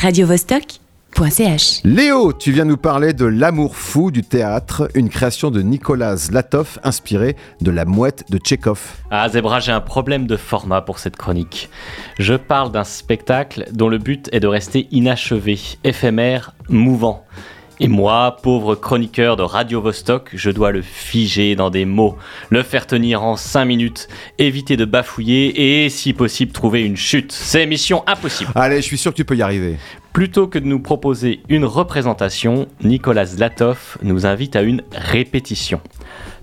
radiovostok.ch. Léo, tu viens nous parler de L'amour fou du théâtre, une création de Nicolas Zlatov inspirée de La mouette de Tchekhov. Ah Zebra, j'ai un problème de format pour cette chronique. Je parle d'un spectacle dont le but est de rester inachevé, éphémère, mouvant. Et moi, pauvre chroniqueur de Radio Vostok, je dois le figer dans des mots, le faire tenir en 5 minutes, éviter de bafouiller et, si possible, trouver une chute. C'est mission impossible. Allez, je suis sûr que tu peux y arriver. Plutôt que de nous proposer une représentation, Nicolas Zlatov nous invite à une répétition.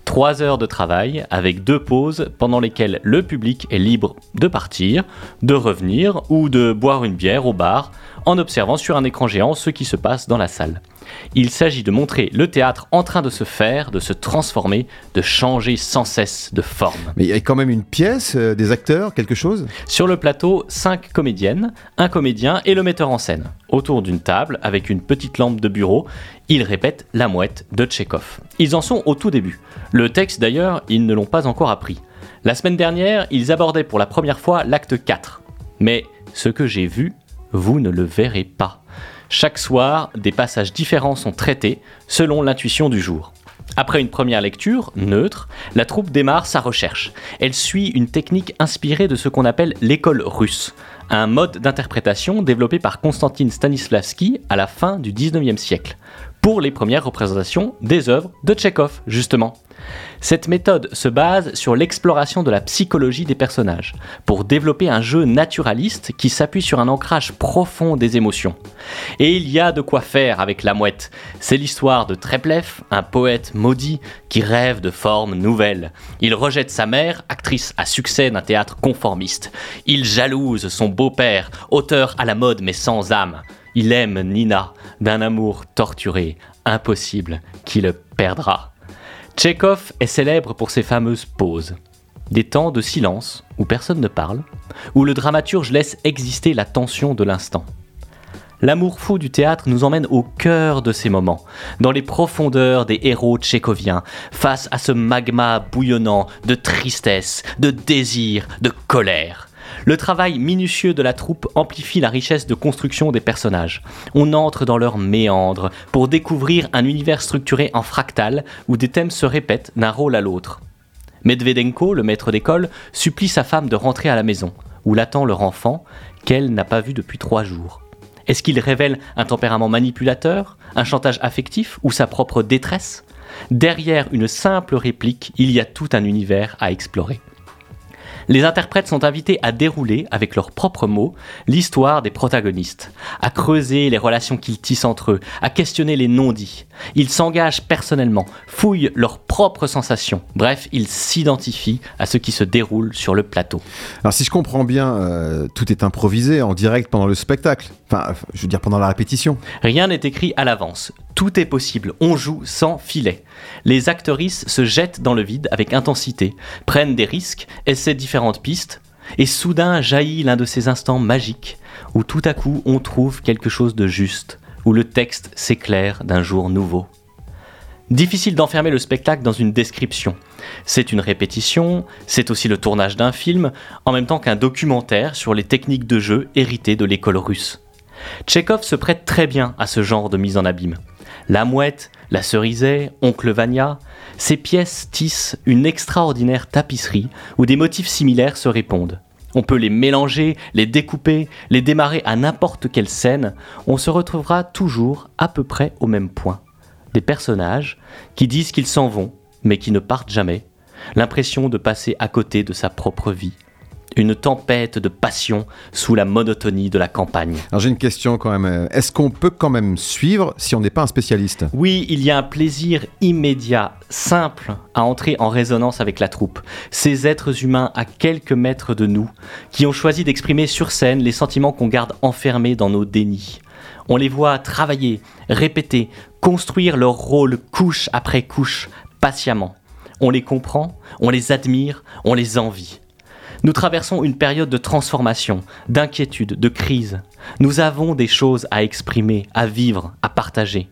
Trois heures de travail avec deux pauses pendant lesquelles le public est libre de partir, de revenir ou de boire une bière au bar en observant sur un écran géant ce qui se passe dans la salle. Il s'agit de montrer le théâtre en train de se faire, de se transformer, de changer sans cesse de forme. Mais il y a quand même une pièce, euh, des acteurs, quelque chose? Sur le plateau, cinq comédiennes, un comédien et le metteur en scène. Autour d'une table, avec une petite lampe de bureau, ils répètent La mouette de Tchekhov. Ils en sont au tout début. Le texte d'ailleurs, ils ne l'ont pas encore appris. La semaine dernière, ils abordaient pour la première fois l'acte 4. Mais ce que j'ai vu, vous ne le verrez pas. Chaque soir, des passages différents sont traités selon l'intuition du jour. Après une première lecture, neutre, la troupe démarre sa recherche. Elle suit une technique inspirée de ce qu'on appelle l'école russe, un mode d'interprétation développé par Konstantin Stanislavski à la fin du 19e siècle, pour les premières représentations des œuvres de Tchekhov, justement. Cette méthode se base sur l'exploration de la psychologie des personnages, pour développer un jeu naturaliste qui s'appuie sur un ancrage profond des émotions. Et il y a de quoi faire avec la mouette. C'est l'histoire de Treplev, un poète maudit qui rêve de formes nouvelles. Il rejette sa mère, actrice à succès d'un théâtre conformiste. Il jalouse son beau-père, auteur à la mode mais sans âme. Il aime Nina, d'un amour torturé, impossible, qui le perdra. Tchekhov est célèbre pour ses fameuses pauses. Des temps de silence où personne ne parle, où le dramaturge laisse exister la tension de l'instant. L'amour fou du théâtre nous emmène au cœur de ces moments, dans les profondeurs des héros tchécoviens, face à ce magma bouillonnant de tristesse, de désir, de colère. Le travail minutieux de la troupe amplifie la richesse de construction des personnages. On entre dans leurs méandres pour découvrir un univers structuré en fractal où des thèmes se répètent d'un rôle à l'autre. Medvedenko, le maître d'école, supplie sa femme de rentrer à la maison, où l'attend leur enfant, qu'elle n'a pas vu depuis trois jours. Est-ce qu'il révèle un tempérament manipulateur, un chantage affectif ou sa propre détresse? Derrière une simple réplique, il y a tout un univers à explorer. Les interprètes sont invités à dérouler, avec leurs propres mots, l'histoire des protagonistes, à creuser les relations qu'ils tissent entre eux, à questionner les non-dits. Ils s'engagent personnellement, fouillent leurs propres sensations, bref, ils s'identifient à ce qui se déroule sur le plateau. Alors si je comprends bien, euh, tout est improvisé en direct pendant le spectacle, enfin je veux dire pendant la répétition. Rien n'est écrit à l'avance, tout est possible, on joue sans filet. Les actrices se jettent dans le vide avec intensité, prennent des risques, essaient pistes, et soudain jaillit l'un de ces instants magiques où tout à coup on trouve quelque chose de juste, où le texte s'éclaire d'un jour nouveau. Difficile d'enfermer le spectacle dans une description. C'est une répétition, c'est aussi le tournage d'un film, en même temps qu'un documentaire sur les techniques de jeu héritées de l'école russe. Tchekhov se prête très bien à ce genre de mise en abîme. La Mouette, La Cerisée, Oncle Vania, ces pièces tissent une extraordinaire tapisserie où des motifs similaires se répondent. On peut les mélanger, les découper, les démarrer à n'importe quelle scène, on se retrouvera toujours à peu près au même point. Des personnages qui disent qu'ils s'en vont, mais qui ne partent jamais, l'impression de passer à côté de sa propre vie une tempête de passion sous la monotonie de la campagne. Alors j'ai une question quand même. Est-ce qu'on peut quand même suivre si on n'est pas un spécialiste? Oui, il y a un plaisir immédiat, simple, à entrer en résonance avec la troupe. Ces êtres humains à quelques mètres de nous, qui ont choisi d'exprimer sur scène les sentiments qu'on garde enfermés dans nos dénis. On les voit travailler, répéter, construire leur rôle couche après couche, patiemment. On les comprend, on les admire, on les envie. Nous traversons une période de transformation, d'inquiétude, de crise. Nous avons des choses à exprimer, à vivre, à partager.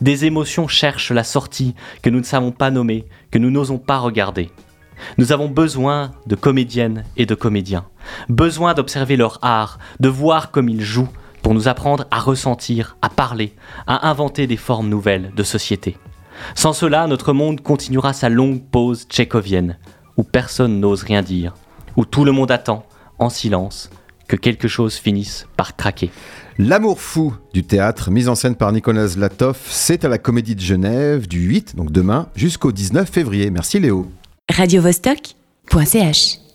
Des émotions cherchent la sortie que nous ne savons pas nommer, que nous n'osons pas regarder. Nous avons besoin de comédiennes et de comédiens, besoin d'observer leur art, de voir comme ils jouent, pour nous apprendre à ressentir, à parler, à inventer des formes nouvelles de société. Sans cela, notre monde continuera sa longue pause tchécovienne, où personne n'ose rien dire, où tout le monde attend, en silence, que quelque chose finisse par craquer. L'amour fou du théâtre, mise en scène par Nicolas Zlatov, c'est à la Comédie de Genève du 8, donc demain, jusqu'au 19 février. Merci Léo. radiovostok.ch